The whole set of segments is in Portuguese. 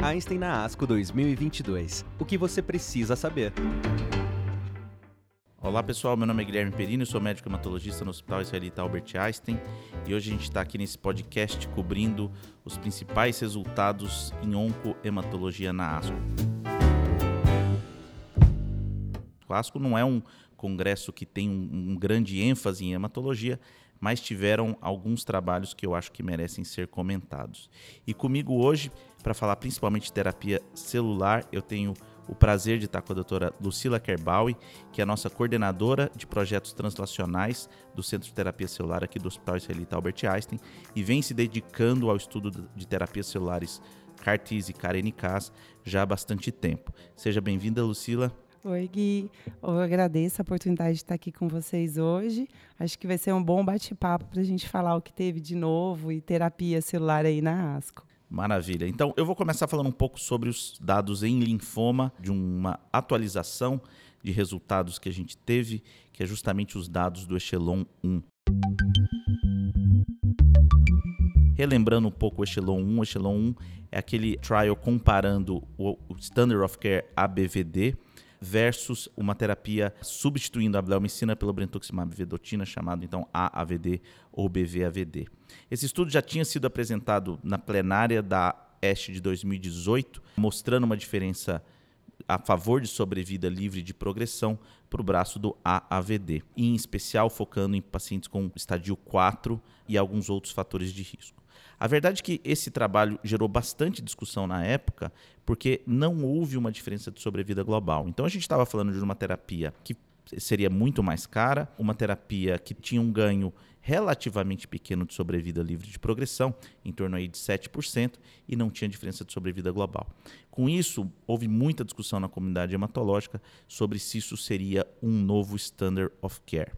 Einstein na ASCO 2022. O que você precisa saber? Olá pessoal, meu nome é Guilherme Perini, sou médico hematologista no Hospital Israelita Albert Einstein e hoje a gente está aqui nesse podcast cobrindo os principais resultados em oncohematologia na ASCO. O ASCO não é um congresso que tem um, um grande ênfase em hematologia, mas tiveram alguns trabalhos que eu acho que merecem ser comentados. E comigo hoje, para falar principalmente de terapia celular, eu tenho o prazer de estar com a doutora Lucila Kerbaui, que é a nossa coordenadora de projetos translacionais do Centro de Terapia Celular aqui do Hospital Israelita Albert Einstein e vem se dedicando ao estudo de terapias celulares CAR-Ts e CAR-NKs já há bastante tempo. Seja bem-vinda, Lucila. Oi, Gui. Eu agradeço a oportunidade de estar aqui com vocês hoje. Acho que vai ser um bom bate-papo para a gente falar o que teve de novo e terapia celular aí na ASCO. Maravilha. Então, eu vou começar falando um pouco sobre os dados em linfoma, de uma atualização de resultados que a gente teve, que é justamente os dados do Echelon 1. Relembrando um pouco o Echelon 1, o Echelon 1 é aquele trial comparando o Standard of Care ABVD versus uma terapia substituindo a bleomicina pelo brentuximab vedotina, chamado então AAVD ou BVAVD. Esse estudo já tinha sido apresentado na plenária da ESH de 2018, mostrando uma diferença a favor de sobrevida livre de progressão para o braço do AAVD, em especial focando em pacientes com estadio 4 e alguns outros fatores de risco. A verdade é que esse trabalho gerou bastante discussão na época, porque não houve uma diferença de sobrevida global. Então a gente estava falando de uma terapia que seria muito mais cara, uma terapia que tinha um ganho relativamente pequeno de sobrevida livre de progressão, em torno aí de 7%, e não tinha diferença de sobrevida global. Com isso, houve muita discussão na comunidade hematológica sobre se isso seria um novo standard of care.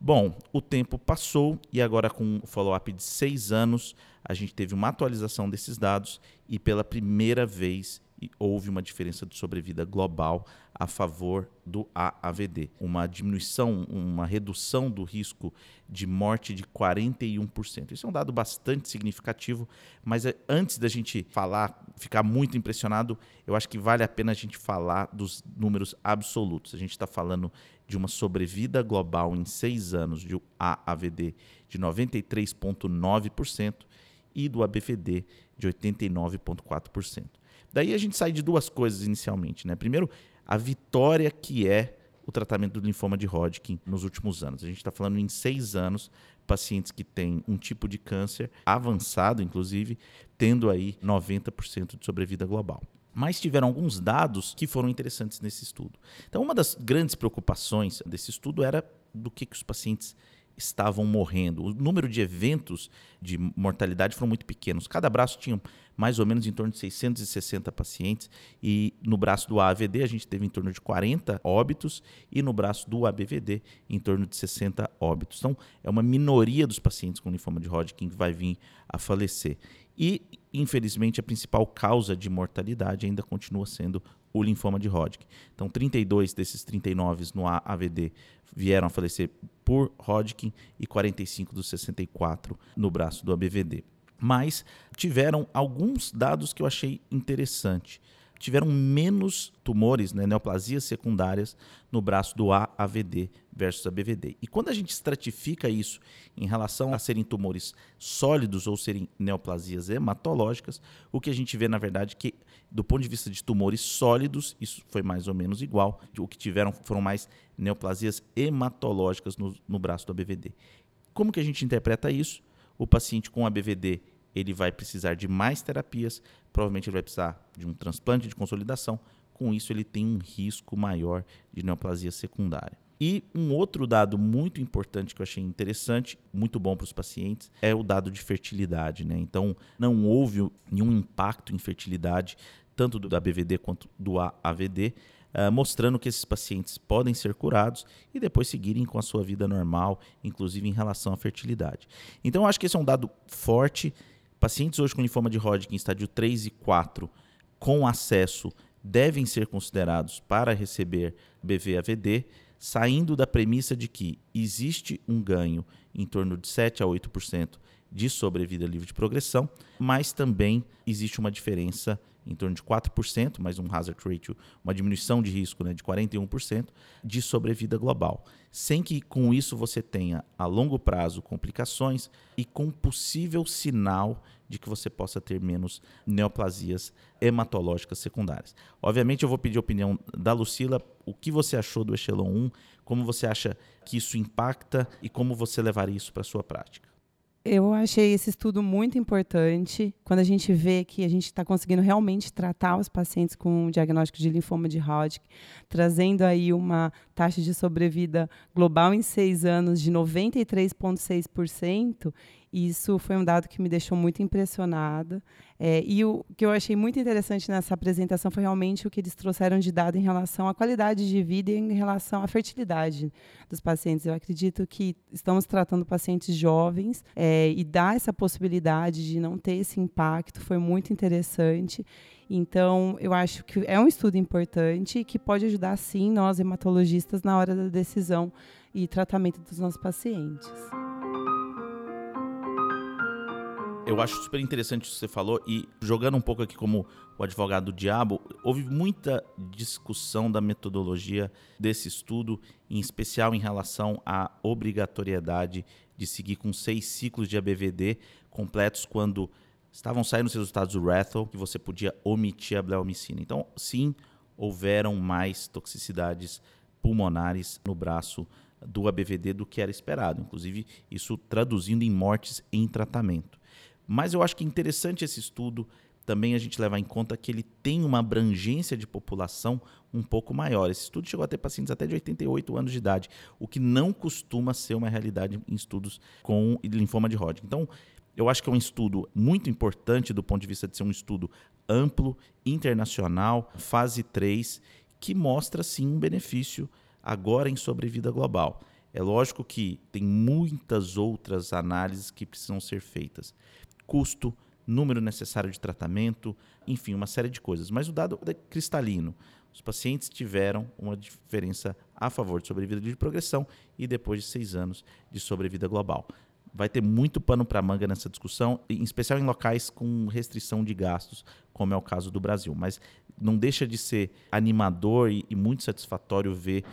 Bom, o tempo passou e agora com o follow-up de seis anos, a gente teve uma atualização desses dados e pela primeira vez houve uma diferença de sobrevida global a favor do AAVD. Uma diminuição, uma redução do risco de morte de 41%. Isso é um dado bastante significativo, mas é, antes da gente falar, ficar muito impressionado, eu acho que vale a pena a gente falar dos números absolutos. A gente está falando de uma sobrevida global em seis anos de AAVD de 93,9% e do ABVD de 89,4%. Daí a gente sai de duas coisas inicialmente. Né? Primeiro, a vitória que é o tratamento do linfoma de Hodgkin nos últimos anos. A gente está falando em seis anos, pacientes que têm um tipo de câncer avançado, inclusive, tendo aí 90% de sobrevida global. Mas tiveram alguns dados que foram interessantes nesse estudo. Então, uma das grandes preocupações desse estudo era do que, que os pacientes estavam morrendo. O número de eventos de mortalidade foram muito pequenos. Cada braço tinha mais ou menos em torno de 660 pacientes e no braço do AVD a gente teve em torno de 40 óbitos e no braço do ABVD em torno de 60 óbitos. Então, é uma minoria dos pacientes com linfoma de Hodgkin que vai vir a falecer. E, infelizmente, a principal causa de mortalidade ainda continua sendo o linfoma de Hodgkin. Então, 32 desses 39 no AVD vieram a falecer por Hodgkin e 45 dos 64 no braço do ABVD. Mas tiveram alguns dados que eu achei interessante tiveram menos tumores, né, neoplasias secundárias, no braço do AAVD versus ABVD. E quando a gente estratifica isso em relação a serem tumores sólidos ou serem neoplasias hematológicas, o que a gente vê, na verdade, que do ponto de vista de tumores sólidos, isso foi mais ou menos igual. O que tiveram foram mais neoplasias hematológicas no, no braço do ABVD. Como que a gente interpreta isso? O paciente com ABVD ele vai precisar de mais terapias, provavelmente ele vai precisar de um transplante de consolidação. Com isso, ele tem um risco maior de neoplasia secundária. E um outro dado muito importante que eu achei interessante, muito bom para os pacientes, é o dado de fertilidade. Né? Então, não houve nenhum impacto em fertilidade, tanto do ABVD quanto do AVD, uh, mostrando que esses pacientes podem ser curados e depois seguirem com a sua vida normal, inclusive em relação à fertilidade. Então, eu acho que esse é um dado forte Pacientes hoje com linfoma de Hodgkin estádio 3 e 4 com acesso devem ser considerados para receber BVAVD, saindo da premissa de que existe um ganho em torno de 7 a 8% de sobrevida livre de progressão, mas também existe uma diferença em torno de 4%, mais um hazard ratio, uma diminuição de risco né, de 41% de sobrevida global. Sem que com isso você tenha a longo prazo complicações e com possível sinal de que você possa ter menos neoplasias hematológicas secundárias. Obviamente eu vou pedir a opinião da Lucila, o que você achou do Echelon 1, como você acha que isso impacta e como você levaria isso para a sua prática. Eu achei esse estudo muito importante. Quando a gente vê que a gente está conseguindo realmente tratar os pacientes com diagnóstico de linfoma de Hodgkin, trazendo aí uma taxa de sobrevida global em seis anos de 93,6%, isso foi um dado que me deixou muito impressionada. É, e o que eu achei muito interessante nessa apresentação foi realmente o que eles trouxeram de dado em relação à qualidade de vida e em relação à fertilidade dos pacientes. Eu acredito que estamos tratando pacientes jovens é, e dar essa possibilidade de não ter esse impacto foi muito interessante. Então, eu acho que é um estudo importante que pode ajudar, sim, nós hematologistas na hora da decisão e tratamento dos nossos pacientes. Eu acho super interessante o que você falou e jogando um pouco aqui como o advogado do diabo, houve muita discussão da metodologia desse estudo, em especial em relação à obrigatoriedade de seguir com seis ciclos de ABVD completos quando estavam saindo os resultados do Rathel, que você podia omitir a bleomicina. Então, sim, houveram mais toxicidades pulmonares no braço do ABVD do que era esperado, inclusive isso traduzindo em mortes em tratamento. Mas eu acho que é interessante esse estudo também a gente levar em conta que ele tem uma abrangência de população um pouco maior. Esse estudo chegou a ter pacientes até de 88 anos de idade, o que não costuma ser uma realidade em estudos com linfoma de Hodgkin. Então, eu acho que é um estudo muito importante do ponto de vista de ser um estudo amplo, internacional, fase 3, que mostra sim um benefício agora em sobrevida global. É lógico que tem muitas outras análises que precisam ser feitas custo, número necessário de tratamento, enfim, uma série de coisas. Mas o dado é cristalino. Os pacientes tiveram uma diferença a favor de sobrevida de progressão e depois de seis anos de sobrevida global. Vai ter muito pano para manga nessa discussão, em especial em locais com restrição de gastos, como é o caso do Brasil. Mas não deixa de ser animador e, e muito satisfatório ver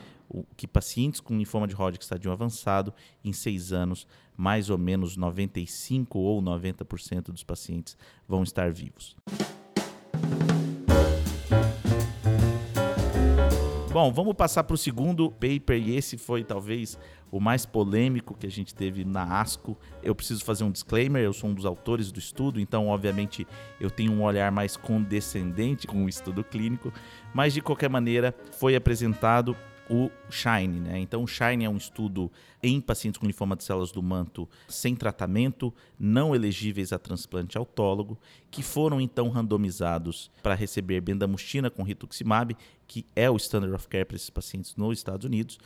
que pacientes com linfoma de Hodgkin estadio avançado, em seis anos, mais ou menos 95% ou 90% dos pacientes vão estar vivos. Bom, vamos passar para o segundo paper, e esse foi talvez o mais polêmico que a gente teve na ASCO. Eu preciso fazer um disclaimer: eu sou um dos autores do estudo, então, obviamente, eu tenho um olhar mais condescendente com o estudo clínico, mas de qualquer maneira, foi apresentado o SHINE. Né? Então, o SHINE é um estudo em pacientes com linfoma de células do manto sem tratamento, não elegíveis a transplante autólogo, que foram então randomizados para receber bendamustina com rituximab, que é o standard of care para esses pacientes nos Estados Unidos,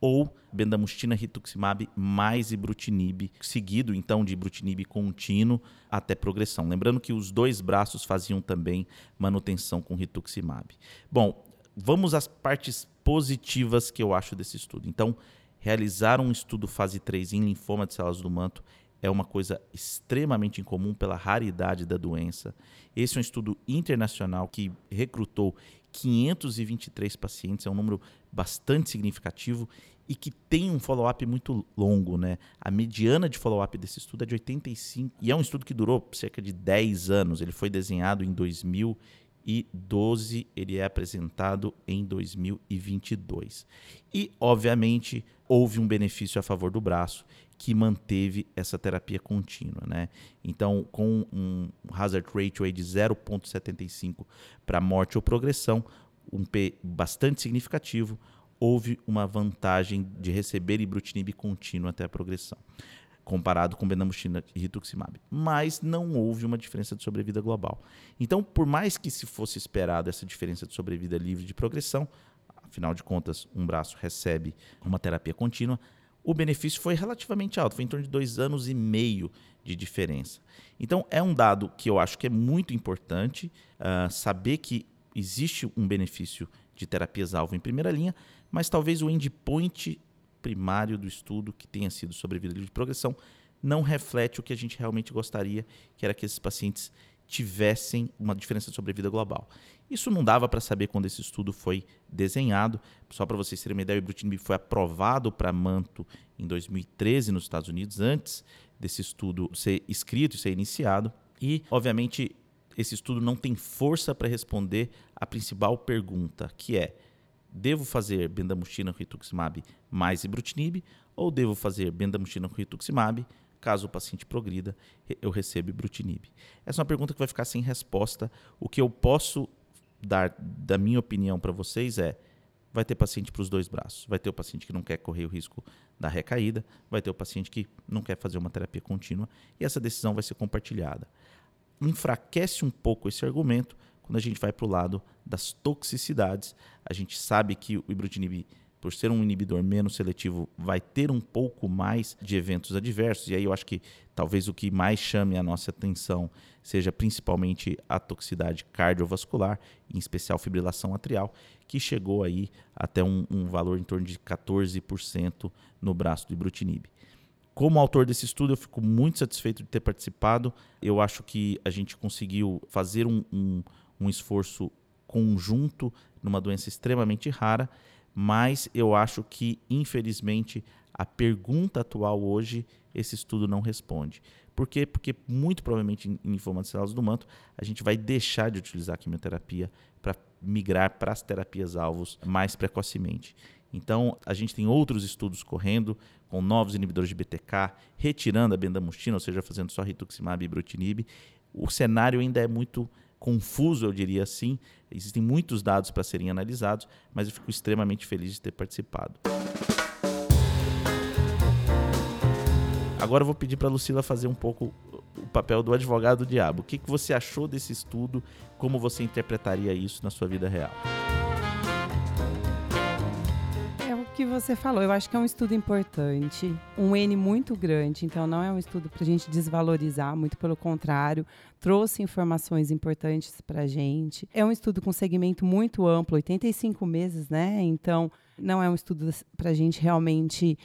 ou bendamustina rituximab mais ibrutinib, seguido então de ibrutinib contínuo até progressão. Lembrando que os dois braços faziam também manutenção com rituximab. Bom, vamos às partes positivas que eu acho desse estudo. Então, realizar um estudo fase 3 em linfoma de células do manto é uma coisa extremamente incomum pela raridade da doença. Esse é um estudo internacional que recrutou 523 pacientes, é um número bastante significativo e que tem um follow-up muito longo, né? A mediana de follow-up desse estudo é de 85 e é um estudo que durou cerca de 10 anos. Ele foi desenhado em 2000 e 12 ele é apresentado em 2022. E, obviamente, houve um benefício a favor do braço que manteve essa terapia contínua. Né? Então, com um hazard ratio aí de 0,75 para morte ou progressão, um P bastante significativo, houve uma vantagem de receber ibrutinib contínuo até a progressão comparado com bendamustina e rituximab. Mas não houve uma diferença de sobrevida global. Então, por mais que se fosse esperado essa diferença de sobrevida livre de progressão, afinal de contas, um braço recebe uma terapia contínua, o benefício foi relativamente alto, foi em torno de dois anos e meio de diferença. Então, é um dado que eu acho que é muito importante uh, saber que existe um benefício de terapias-alvo em primeira linha, mas talvez o endpoint primário do estudo, que tenha sido sobrevida livre de progressão, não reflete o que a gente realmente gostaria, que era que esses pacientes tivessem uma diferença de sobrevida global. Isso não dava para saber quando esse estudo foi desenhado. Só para vocês terem uma ideia, o ibrutinib foi aprovado para manto em 2013 nos Estados Unidos, antes desse estudo ser escrito e ser iniciado. E, obviamente, esse estudo não tem força para responder a principal pergunta, que é: devo fazer bendamutina com rituximab mais ibrutinib ou devo fazer bendamutina com rituximab caso o paciente progrida, eu recebo ibrutinib? Essa é uma pergunta que vai ficar sem resposta. O que eu posso dar da minha opinião para vocês é vai ter paciente para os dois braços. Vai ter o paciente que não quer correr o risco da recaída, vai ter o paciente que não quer fazer uma terapia contínua e essa decisão vai ser compartilhada. Enfraquece um pouco esse argumento quando a gente vai para o lado das toxicidades. A gente sabe que o ibrutinib por ser um inibidor menos seletivo, vai ter um pouco mais de eventos adversos. E aí eu acho que talvez o que mais chame a nossa atenção seja principalmente a toxicidade cardiovascular, em especial fibrilação atrial, que chegou aí até um, um valor em torno de 14% no braço do ibrutinib. Como autor desse estudo, eu fico muito satisfeito de ter participado. Eu acho que a gente conseguiu fazer um, um, um esforço conjunto numa doença extremamente rara mas eu acho que, infelizmente, a pergunta atual hoje, esse estudo não responde. Por quê? Porque, muito provavelmente, em linfomas do manto, a gente vai deixar de utilizar a quimioterapia para migrar para as terapias-alvos mais precocemente. Então, a gente tem outros estudos correndo com novos inibidores de BTK, retirando a bendamustina, ou seja, fazendo só rituximab e ibrutinib. O cenário ainda é muito confuso, eu diria assim. Existem muitos dados para serem analisados, mas eu fico extremamente feliz de ter participado. Agora eu vou pedir para a Lucila fazer um pouco o papel do advogado do diabo. O que, que você achou desse estudo? Como você interpretaria isso na sua vida real? Que você falou, eu acho que é um estudo importante, um N muito grande, então não é um estudo para a gente desvalorizar, muito pelo contrário, trouxe informações importantes para a gente. É um estudo com segmento muito amplo, 85 meses, né? Então não é um estudo para a gente realmente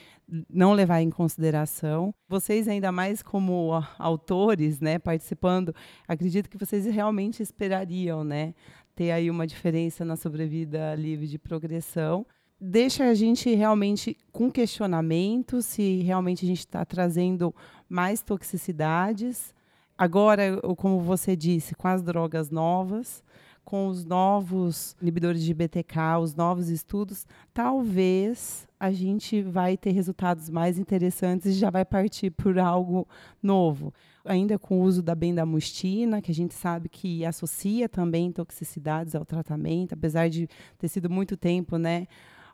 não levar em consideração. Vocês, ainda mais como autores, né, participando, acredito que vocês realmente esperariam, né, ter aí uma diferença na sobrevida livre de progressão deixa a gente realmente com questionamento se realmente a gente está trazendo mais toxicidades. Agora, como você disse, com as drogas novas, com os novos inibidores de BTK, os novos estudos, talvez a gente vai ter resultados mais interessantes e já vai partir por algo novo. Ainda com o uso da bendamustina, que a gente sabe que associa também toxicidades ao tratamento, apesar de ter sido muito tempo, né,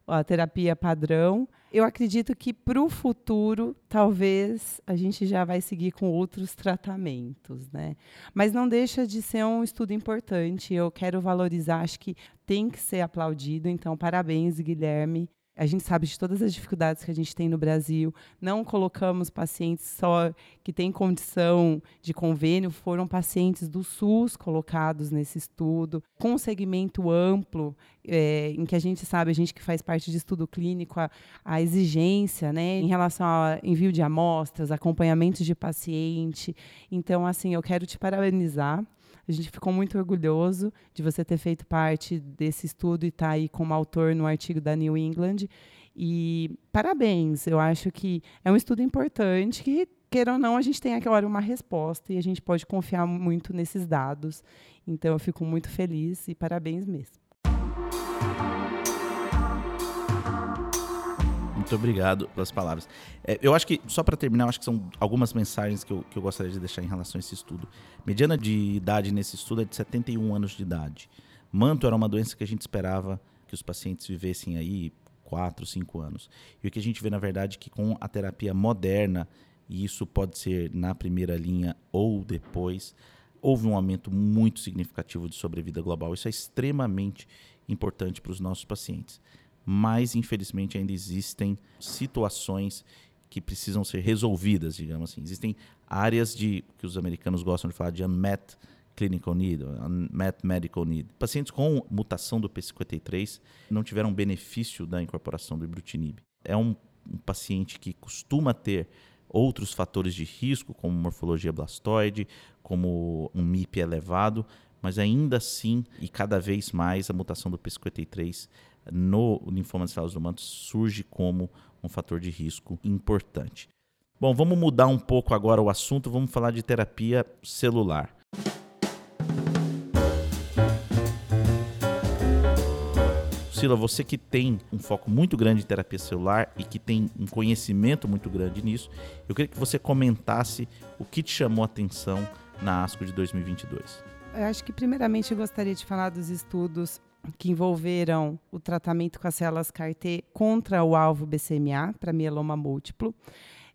a terapia padrão. Eu acredito que para o futuro, talvez a gente já vai seguir com outros tratamentos, né? Mas não deixa de ser um estudo importante. Eu quero valorizar, acho que tem que ser aplaudido. Então, parabéns, Guilherme. A gente sabe de todas as dificuldades que a gente tem no Brasil. Não colocamos pacientes só que têm condição de convênio, foram pacientes do SUS colocados nesse estudo, com um segmento amplo, é, em que a gente sabe, a gente que faz parte de estudo clínico, a, a exigência né, em relação ao envio de amostras, acompanhamento de paciente. Então, assim, eu quero te parabenizar. A gente ficou muito orgulhoso de você ter feito parte desse estudo e estar tá aí como autor no artigo da New England. E parabéns, eu acho que é um estudo importante que, queira ou não, a gente tem agora uma resposta e a gente pode confiar muito nesses dados. Então, eu fico muito feliz e parabéns mesmo. Muito obrigado pelas palavras. É, eu acho que, só para terminar, acho que são algumas mensagens que eu, que eu gostaria de deixar em relação a esse estudo. Mediana de idade nesse estudo é de 71 anos de idade. Manto era uma doença que a gente esperava que os pacientes vivessem aí 4, 5 anos. E o que a gente vê, na verdade, é que com a terapia moderna, e isso pode ser na primeira linha ou depois, houve um aumento muito significativo de sobrevida global. Isso é extremamente importante para os nossos pacientes mas infelizmente ainda existem situações que precisam ser resolvidas, digamos assim. Existem áreas de que os americanos gostam de falar de unmet clinical need, unmet medical need. Pacientes com mutação do P53 não tiveram benefício da incorporação do ibrutinib. É um, um paciente que costuma ter outros fatores de risco, como morfologia blastoide, como um MIP elevado, mas ainda assim, e cada vez mais, a mutação do P53 no linfoma das células do manto surge como um fator de risco importante. Bom, vamos mudar um pouco agora o assunto, vamos falar de terapia celular. Sila, você que tem um foco muito grande em terapia celular e que tem um conhecimento muito grande nisso, eu queria que você comentasse o que te chamou a atenção na ASCO de 2022. Eu acho que, primeiramente, eu gostaria de falar dos estudos que envolveram o tratamento com as células CAR-T contra o alvo BCMA, para mieloma múltiplo.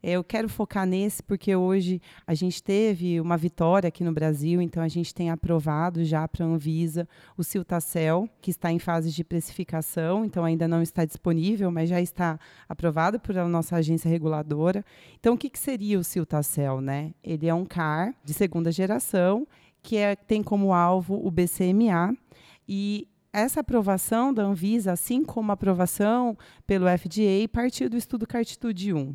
Eu quero focar nesse porque hoje a gente teve uma vitória aqui no Brasil, então a gente tem aprovado já para a Anvisa o Ciltacel, que está em fase de precificação, então ainda não está disponível, mas já está aprovado por a nossa agência reguladora. Então o que, que seria o Ciltacel? Né? Ele é um CAR de segunda geração que é, tem como alvo o BCMA e essa aprovação da Anvisa, assim como a aprovação pelo FDA, partiu do estudo Cartitude 1.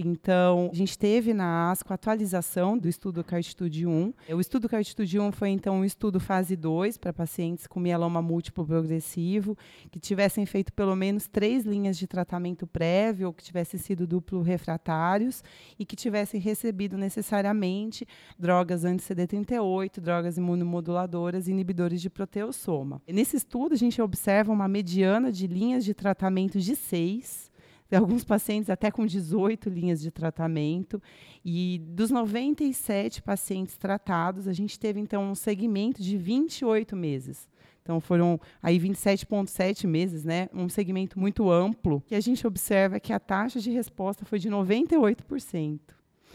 Então, a gente teve na ASCO a atualização do estudo Cartitude 1. O estudo Cartitude 1 foi, então, um estudo fase 2 para pacientes com mieloma múltiplo progressivo, que tivessem feito pelo menos três linhas de tratamento prévio, ou que tivessem sido duplo refratários, e que tivessem recebido necessariamente drogas anti-CD38, drogas imunomoduladoras e inibidores de proteossoma. Nesse estudo, a gente observa uma mediana de linhas de tratamento de seis, alguns pacientes até com 18 linhas de tratamento. E dos 97 pacientes tratados, a gente teve então um segmento de 28 meses. Então foram aí 27,7 meses, né? Um segmento muito amplo. que a gente observa que a taxa de resposta foi de 98%.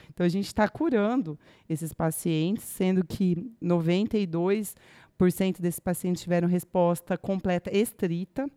Então a gente está curando esses pacientes, sendo que 92% desses pacientes tiveram resposta completa estrita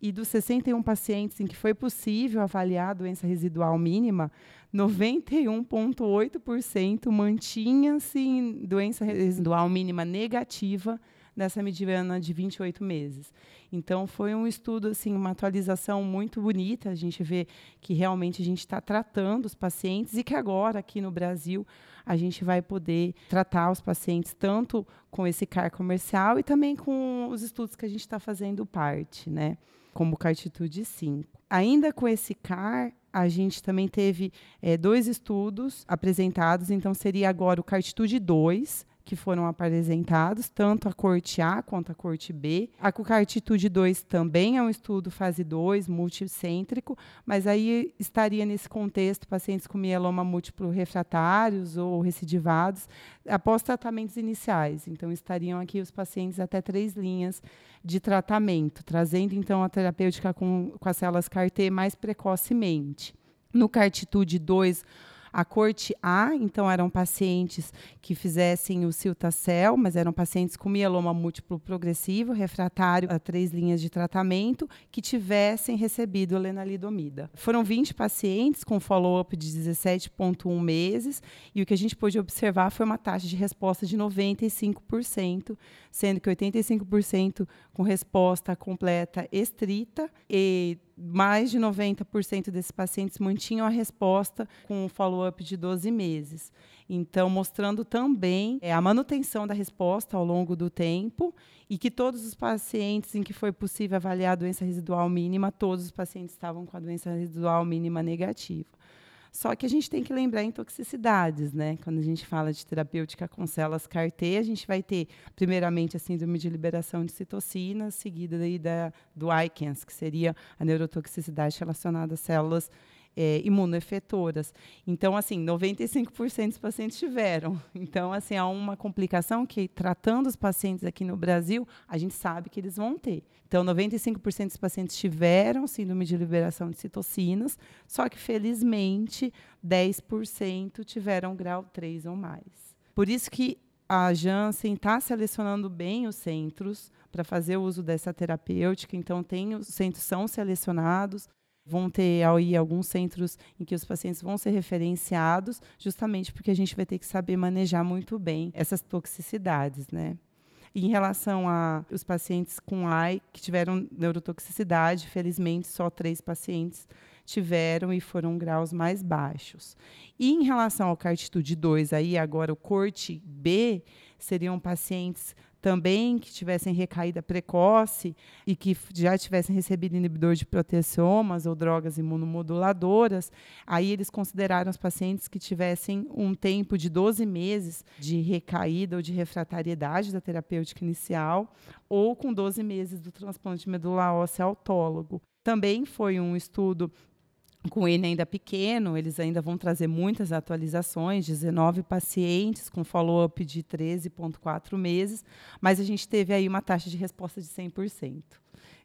e dos 61 pacientes em que foi possível avaliar a doença residual mínima, 91,8% mantinha-se em doença residual mínima negativa nessa mediana de 28 meses. Então, foi um estudo, assim, uma atualização muito bonita. A gente vê que realmente a gente está tratando os pacientes e que agora, aqui no Brasil, a gente vai poder tratar os pacientes tanto com esse CAR comercial e também com os estudos que a gente está fazendo parte, né? Como Cartitude 5. Ainda com esse CAR, a gente também teve é, dois estudos apresentados, então seria agora o Cartitude 2, que foram apresentados, tanto a corte A quanto a corte B. A Cucartitude 2 também é um estudo fase 2, multicêntrico, mas aí estaria nesse contexto pacientes com mieloma múltiplo refratários ou recidivados após tratamentos iniciais. Então, estariam aqui os pacientes até três linhas de tratamento, trazendo então a terapêutica com, com as células CAR-T mais precocemente. No Cartitude 2, a corte A, então, eram pacientes que fizessem o Ciltacel, mas eram pacientes com mieloma múltiplo progressivo, refratário a três linhas de tratamento, que tivessem recebido lenalidomida. Foram 20 pacientes com follow-up de 17,1 meses, e o que a gente pôde observar foi uma taxa de resposta de 95%, sendo que 85% com resposta completa estrita e mais de 90% desses pacientes mantinham a resposta com um follow-up de 12 meses. Então, mostrando também é, a manutenção da resposta ao longo do tempo e que todos os pacientes em que foi possível avaliar a doença residual mínima, todos os pacientes estavam com a doença residual mínima negativa. Só que a gente tem que lembrar em toxicidades, né? Quando a gente fala de terapêutica com células CAR-T, a gente vai ter, primeiramente, a síndrome de liberação de citocinas, seguida daí da, do ICANS, que seria a neurotoxicidade relacionada às células é, imunoefetoras. Então, assim, 95% dos pacientes tiveram. Então, assim, há uma complicação que, tratando os pacientes aqui no Brasil, a gente sabe que eles vão ter. Então, 95% dos pacientes tiveram síndrome de liberação de citocinas, só que, felizmente, 10% tiveram grau 3 ou mais. Por isso que a Janssen está selecionando bem os centros para fazer o uso dessa terapêutica. Então, tem, os centros são selecionados, vão ter aí alguns centros em que os pacientes vão ser referenciados, justamente porque a gente vai ter que saber manejar muito bem essas toxicidades, né? Em relação a os pacientes com AI que tiveram neurotoxicidade, felizmente só três pacientes tiveram e foram graus mais baixos. E em relação ao cartitude 2, aí agora o corte B, seriam pacientes também que tivessem recaída precoce e que já tivessem recebido inibidor de proteasomas ou drogas imunomoduladoras, aí eles consideraram os pacientes que tivessem um tempo de 12 meses de recaída ou de refratariedade da terapêutica inicial ou com 12 meses do transplante de medula óssea autólogo. Também foi um estudo com ele ainda pequeno, eles ainda vão trazer muitas atualizações, 19 pacientes com follow-up de 13,4 meses, mas a gente teve aí uma taxa de resposta de 100%.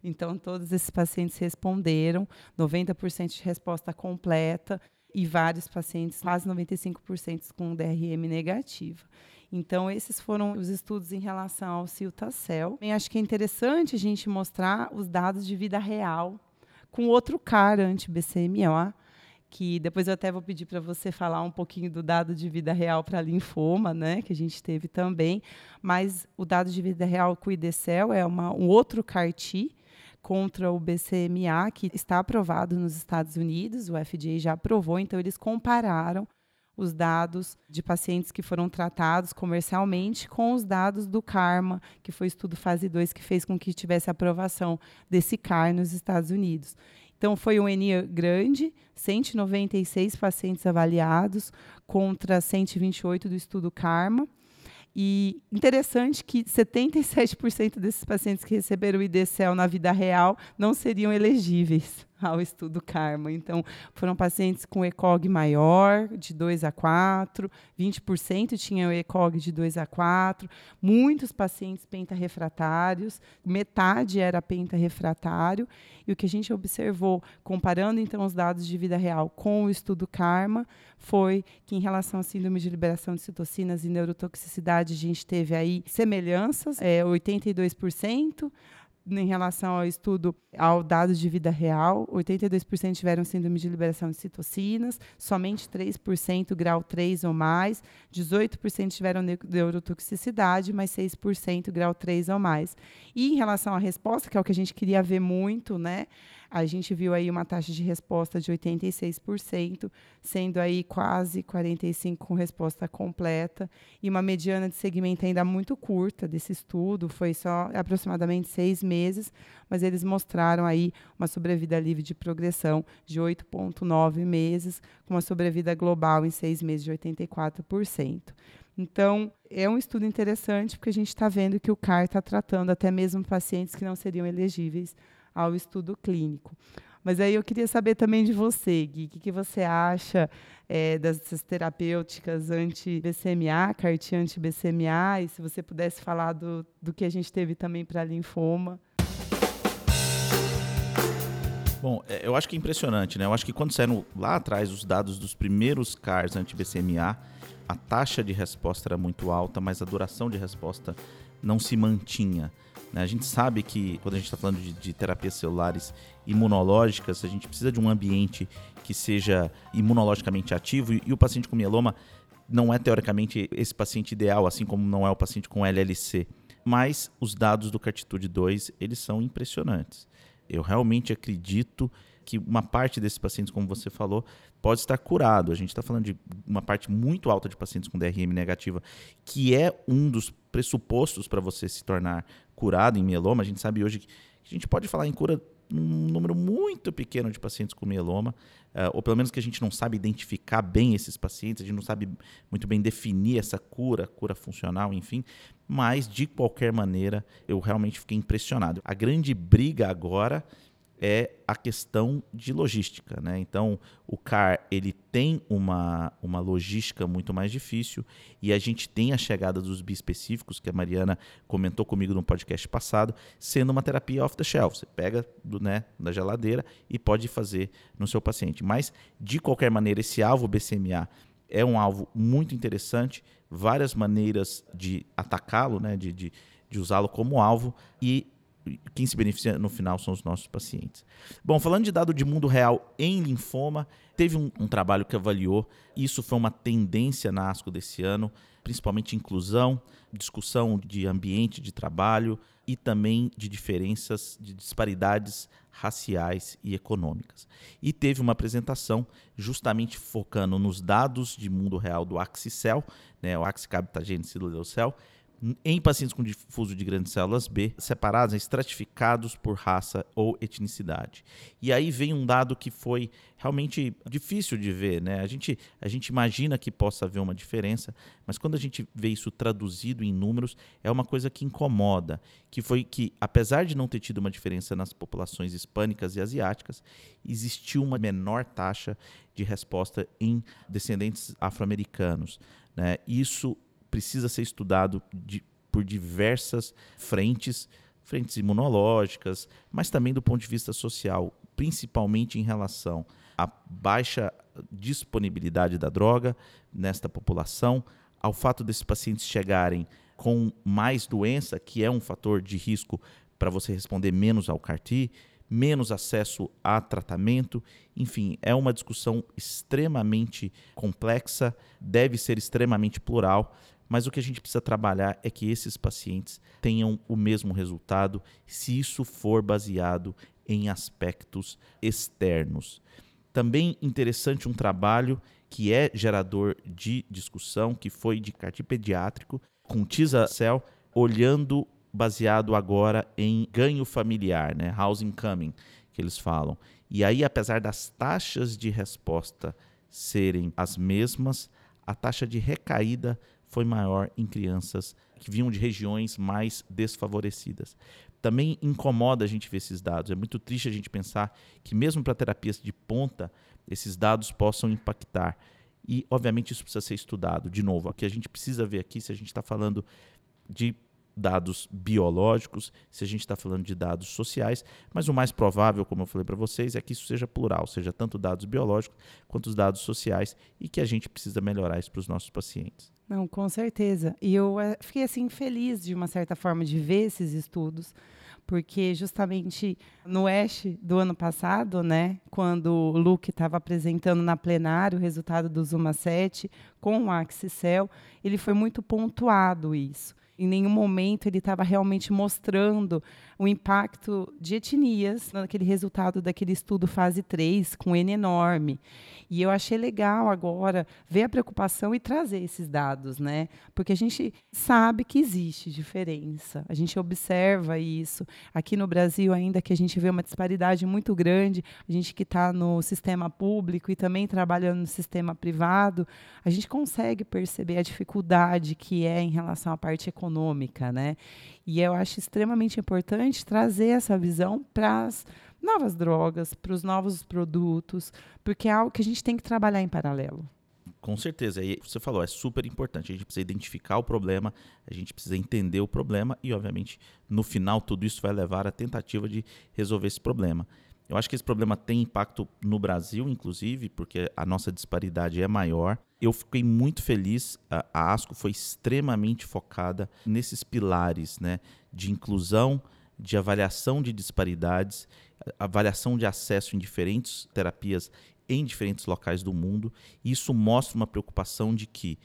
Então, todos esses pacientes responderam, 90% de resposta completa e vários pacientes, quase 95% com DRM negativa. Então, esses foram os estudos em relação ao Ciltacel. Acho que é interessante a gente mostrar os dados de vida real com outro cara anti-BCMA, que depois eu até vou pedir para você falar um pouquinho do dado de vida real para linfoma, né, que a gente teve também, mas o dado de vida real com o IDCEL é uma, um outro CAR-T contra o BCMA que está aprovado nos Estados Unidos, o FDA já aprovou, então eles compararam os dados de pacientes que foram tratados comercialmente com os dados do CARMA, que foi o estudo fase 2 que fez com que tivesse aprovação desse CAR nos Estados Unidos. Então, foi um ENIA grande, 196 pacientes avaliados contra 128 do estudo CARMA. E interessante que 77% desses pacientes que receberam o IDCEL na vida real não seriam elegíveis ao estudo Karma. Então, foram pacientes com ECOG maior, de 2 a 4, 20% tinham ECOG de 2 a 4, muitos pacientes pentarefratários, metade era pentarefratário, e o que a gente observou, comparando então os dados de vida real com o estudo Karma, foi que em relação à síndrome de liberação de citocinas e neurotoxicidade, a gente teve aí semelhanças, é, 82%, em relação ao estudo ao dados de vida real, 82% tiveram síndrome de liberação de citocinas, somente 3% grau 3 ou mais, 18% tiveram neurotoxicidade, mas 6% grau 3 ou mais. E em relação à resposta, que é o que a gente queria ver muito, né? A gente viu aí uma taxa de resposta de 86%, sendo aí quase 45% com resposta completa, e uma mediana de segmento ainda muito curta desse estudo, foi só aproximadamente seis meses, mas eles mostraram aí uma sobrevida livre de progressão de 8,9 meses, com uma sobrevida global em seis meses de 84%. Então, é um estudo interessante, porque a gente está vendo que o CAR está tratando até mesmo pacientes que não seriam elegíveis ao estudo clínico. Mas aí eu queria saber também de você, Gui, o que, que você acha é, dessas terapêuticas anti-BCMA, CAR-T anti-BCMA, e se você pudesse falar do, do que a gente teve também para linfoma. Bom, é, eu acho que é impressionante, né? Eu acho que quando saíram lá atrás os dados dos primeiros CARs anti-BCMA, a taxa de resposta era muito alta, mas a duração de resposta não se mantinha. Né? A gente sabe que quando a gente está falando de, de, terapias celulares imunológicas, a gente precisa de um ambiente que seja imunologicamente ativo e, e o paciente com mieloma não é teoricamente esse paciente ideal, assim como não é o paciente com LLC. Mas os dados do Cartitude 2, eles são impressionantes. Eu realmente acredito que uma parte desses pacientes, como você falou, pode estar curado. A gente está falando de uma parte muito alta de pacientes com DRM negativa, que é um dos pressupostos para você se tornar curado em mieloma. A gente sabe hoje que a gente pode falar em cura num número muito pequeno de pacientes com mieloma, uh, ou pelo menos que a gente não sabe identificar bem esses pacientes, a gente não sabe muito bem definir essa cura, cura funcional, enfim. Mas, de qualquer maneira, eu realmente fiquei impressionado. A grande briga agora é a questão de logística, né? Então, o CAR ele tem uma, uma logística muito mais difícil e a gente tem a chegada dos bispecíficos que a Mariana comentou comigo no podcast passado, sendo uma terapia off the shelf. Você pega do, né, da geladeira e pode fazer no seu paciente. Mas de qualquer maneira, esse alvo BCMA é um alvo muito interessante, várias maneiras de atacá-lo, né, de, de, de usá-lo como alvo e quem se beneficia no final são os nossos pacientes. Bom, falando de dado de mundo real em linfoma, teve um, um trabalho que avaliou, isso foi uma tendência na ASCO desse ano, principalmente inclusão, discussão de ambiente de trabalho e também de diferenças, de disparidades raciais e econômicas. E teve uma apresentação justamente focando nos dados de mundo real do Axicel, né, o Axicabtagene Cell, em pacientes com difuso de grandes células B, separados, estratificados por raça ou etnicidade. E aí vem um dado que foi realmente difícil de ver, né? A gente, a gente imagina que possa haver uma diferença, mas quando a gente vê isso traduzido em números, é uma coisa que incomoda, que foi que, apesar de não ter tido uma diferença nas populações hispânicas e asiáticas, existiu uma menor taxa de resposta em descendentes afro-americanos. Né? Isso precisa ser estudado de, por diversas frentes, frentes imunológicas, mas também do ponto de vista social, principalmente em relação à baixa disponibilidade da droga nesta população, ao fato desses pacientes chegarem com mais doença, que é um fator de risco para você responder menos ao CAR-T, menos acesso a tratamento. Enfim, é uma discussão extremamente complexa, deve ser extremamente plural, mas o que a gente precisa trabalhar é que esses pacientes tenham o mesmo resultado se isso for baseado em aspectos externos. Também interessante um trabalho que é gerador de discussão, que foi de CAR-T pediátrico, com TISA-cell, olhando baseado agora em ganho familiar, né? housing coming, que eles falam. E aí, apesar das taxas de resposta serem as mesmas, a taxa de recaída foi maior em crianças que vinham de regiões mais desfavorecidas. Também incomoda a gente ver esses dados. É muito triste a gente pensar que, mesmo para terapias de ponta, esses dados possam impactar. E, obviamente, isso precisa ser estudado. De novo, o que a gente precisa ver aqui, se a gente está falando de dados biológicos, se a gente está falando de dados sociais, mas o mais provável, como eu falei para vocês, é que isso seja plural, seja tanto dados biológicos quanto os dados sociais e que a gente precisa melhorar isso para os nossos pacientes. Não, com certeza. E eu é, fiquei assim feliz de uma certa forma de ver esses estudos, porque justamente no Ash do ano passado, né, quando o Luke estava apresentando na plenária o resultado do Zuma 7 com o Axicel, ele foi muito pontuado isso. Em nenhum momento ele estava realmente mostrando o impacto de etnias naquele resultado daquele estudo fase 3, com N enorme. E eu achei legal agora ver a preocupação e trazer esses dados, né? Porque a gente sabe que existe diferença, a gente observa isso. Aqui no Brasil, ainda que a gente vê uma disparidade muito grande, a gente que está no sistema público e também trabalhando no sistema privado, a gente consegue perceber a dificuldade que é em relação à parte econômica, né? E eu acho extremamente importante trazer essa visão para as novas drogas, para os novos produtos, porque é algo que a gente tem que trabalhar em paralelo. Com certeza. E você falou, é super importante. A gente precisa identificar o problema, a gente precisa entender o problema e, obviamente, no final, tudo isso vai levar à tentativa de resolver esse problema. Eu acho que esse problema tem impacto no Brasil, inclusive, porque a nossa disparidade é maior. Eu fiquei muito feliz, a ASCO foi extremamente focada nesses pilares né, de inclusão, de avaliação de disparidades, avaliação de acesso em diferentes terapias em diferentes locais do mundo. Isso mostra uma preocupação de que,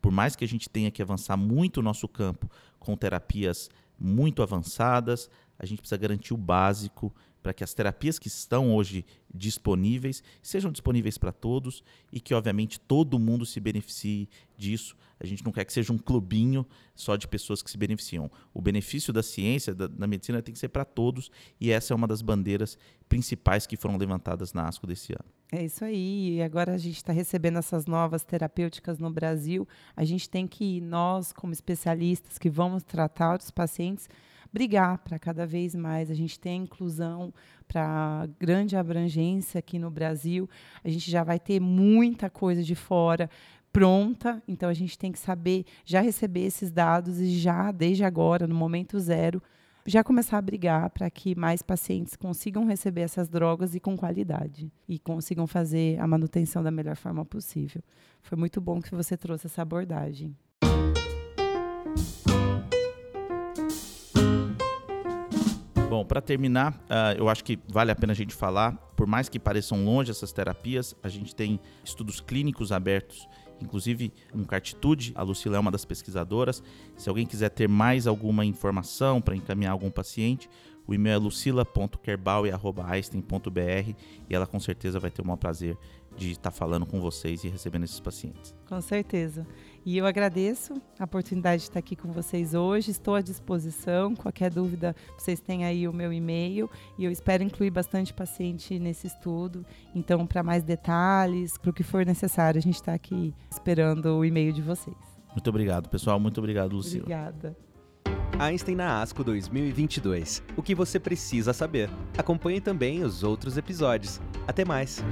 por mais que a gente tenha que avançar muito o nosso campo com terapias muito avançadas, a gente precisa garantir o básico para que as terapias que estão hoje disponíveis sejam disponíveis para todos e que, obviamente, todo mundo se beneficie disso. A gente não quer que seja um clubinho só de pessoas que se beneficiam. O benefício da ciência, da, da medicina, tem que ser para todos e essa é uma das bandeiras principais que foram levantadas na ASCO desse ano. É isso aí. E agora a gente está recebendo essas novas terapêuticas no Brasil. A gente tem que, nós, como especialistas que vamos tratar os pacientes, brigar para cada vez mais a gente ter inclusão para grande abrangência aqui no Brasil. A gente já vai ter muita coisa de fora pronta, então a gente tem que saber já receber esses dados e já desde agora, no momento zero, já começar a brigar para que mais pacientes consigam receber essas drogas e com qualidade e consigam fazer a manutenção da melhor forma possível. Foi muito bom que você trouxe essa abordagem. Bom, para terminar, uh, eu acho que vale a pena a gente falar, por mais que pareçam longe essas terapias, a gente tem estudos clínicos abertos inclusive um Cartitude. A Lucila é uma das pesquisadoras. Se alguém quiser ter mais alguma informação para encaminhar algum paciente, o e-mail é lucila.kerbauer.einstein.br e ela com certeza vai ter o maior prazer de estar falando com vocês e recebendo esses pacientes. Com certeza. E eu agradeço a oportunidade de estar aqui com vocês hoje. Estou à disposição. Qualquer dúvida, vocês têm aí o meu e-mail. E eu espero incluir bastante paciente nesse estudo. Então, para mais detalhes, para o que for necessário, a gente está aqui esperando o e-mail de vocês. Muito obrigado, pessoal. Muito obrigado, Lucila. Obrigada. Einstein na ASCO 2022. O que você precisa saber. Acompanhe também os outros episódios. Até mais!